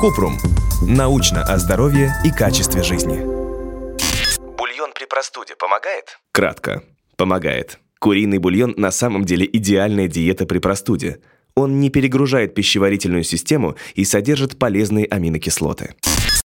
Купрум. Научно о здоровье и качестве жизни. Бульон при простуде помогает? Кратко. Помогает. Куриный бульон на самом деле идеальная диета при простуде. Он не перегружает пищеварительную систему и содержит полезные аминокислоты.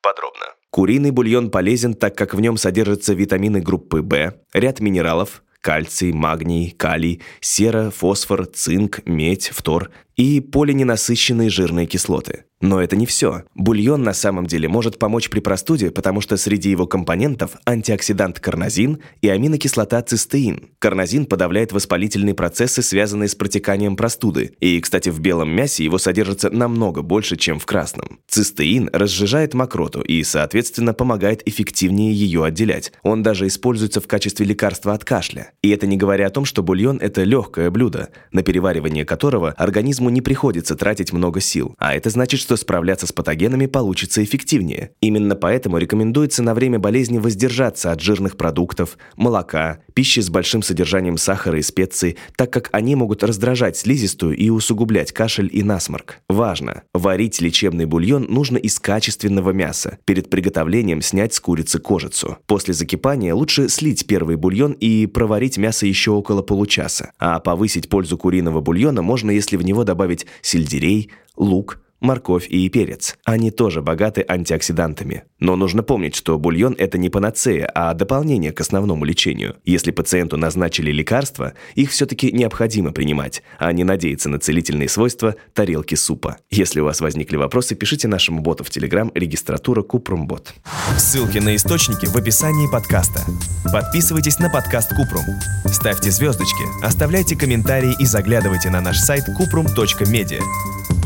Подробно. Куриный бульон полезен, так как в нем содержатся витамины группы В, ряд минералов, кальций, магний, калий, сера, фосфор, цинк, медь, фтор и полиненасыщенные жирные кислоты. Но это не все. Бульон на самом деле может помочь при простуде, потому что среди его компонентов антиоксидант карнозин и аминокислота цистеин. Карнозин подавляет воспалительные процессы, связанные с протеканием простуды. И, кстати, в белом мясе его содержится намного больше, чем в красном. Цистеин разжижает мокроту и, соответственно, помогает эффективнее ее отделять. Он даже используется в качестве лекарства от кашля. И это не говоря о том, что бульон – это легкое блюдо, на переваривание которого организму не приходится тратить много сил. А это значит, что справляться с патогенами получится эффективнее. Именно поэтому рекомендуется на время болезни воздержаться от жирных продуктов, молока, пищи с большим содержанием сахара и специй, так как они могут раздражать слизистую и усугублять кашель и насморк. Важно! Варить лечебный бульон нужно из качественного мяса. Перед приготовлением снять с курицы кожицу. После закипания лучше слить первый бульон и проварить мясо еще около получаса. А повысить пользу куриного бульона можно, если в него добавить сельдерей, лук, морковь и перец. Они тоже богаты антиоксидантами. Но нужно помнить, что бульон – это не панацея, а дополнение к основному лечению. Если пациенту назначили лекарства, их все-таки необходимо принимать, а не надеяться на целительные свойства тарелки супа. Если у вас возникли вопросы, пишите нашему боту в Телеграм регистратура Купрумбот. Ссылки на источники в описании подкаста. Подписывайтесь на подкаст Купрум. Ставьте звездочки, оставляйте комментарии и заглядывайте на наш сайт kuprum.media.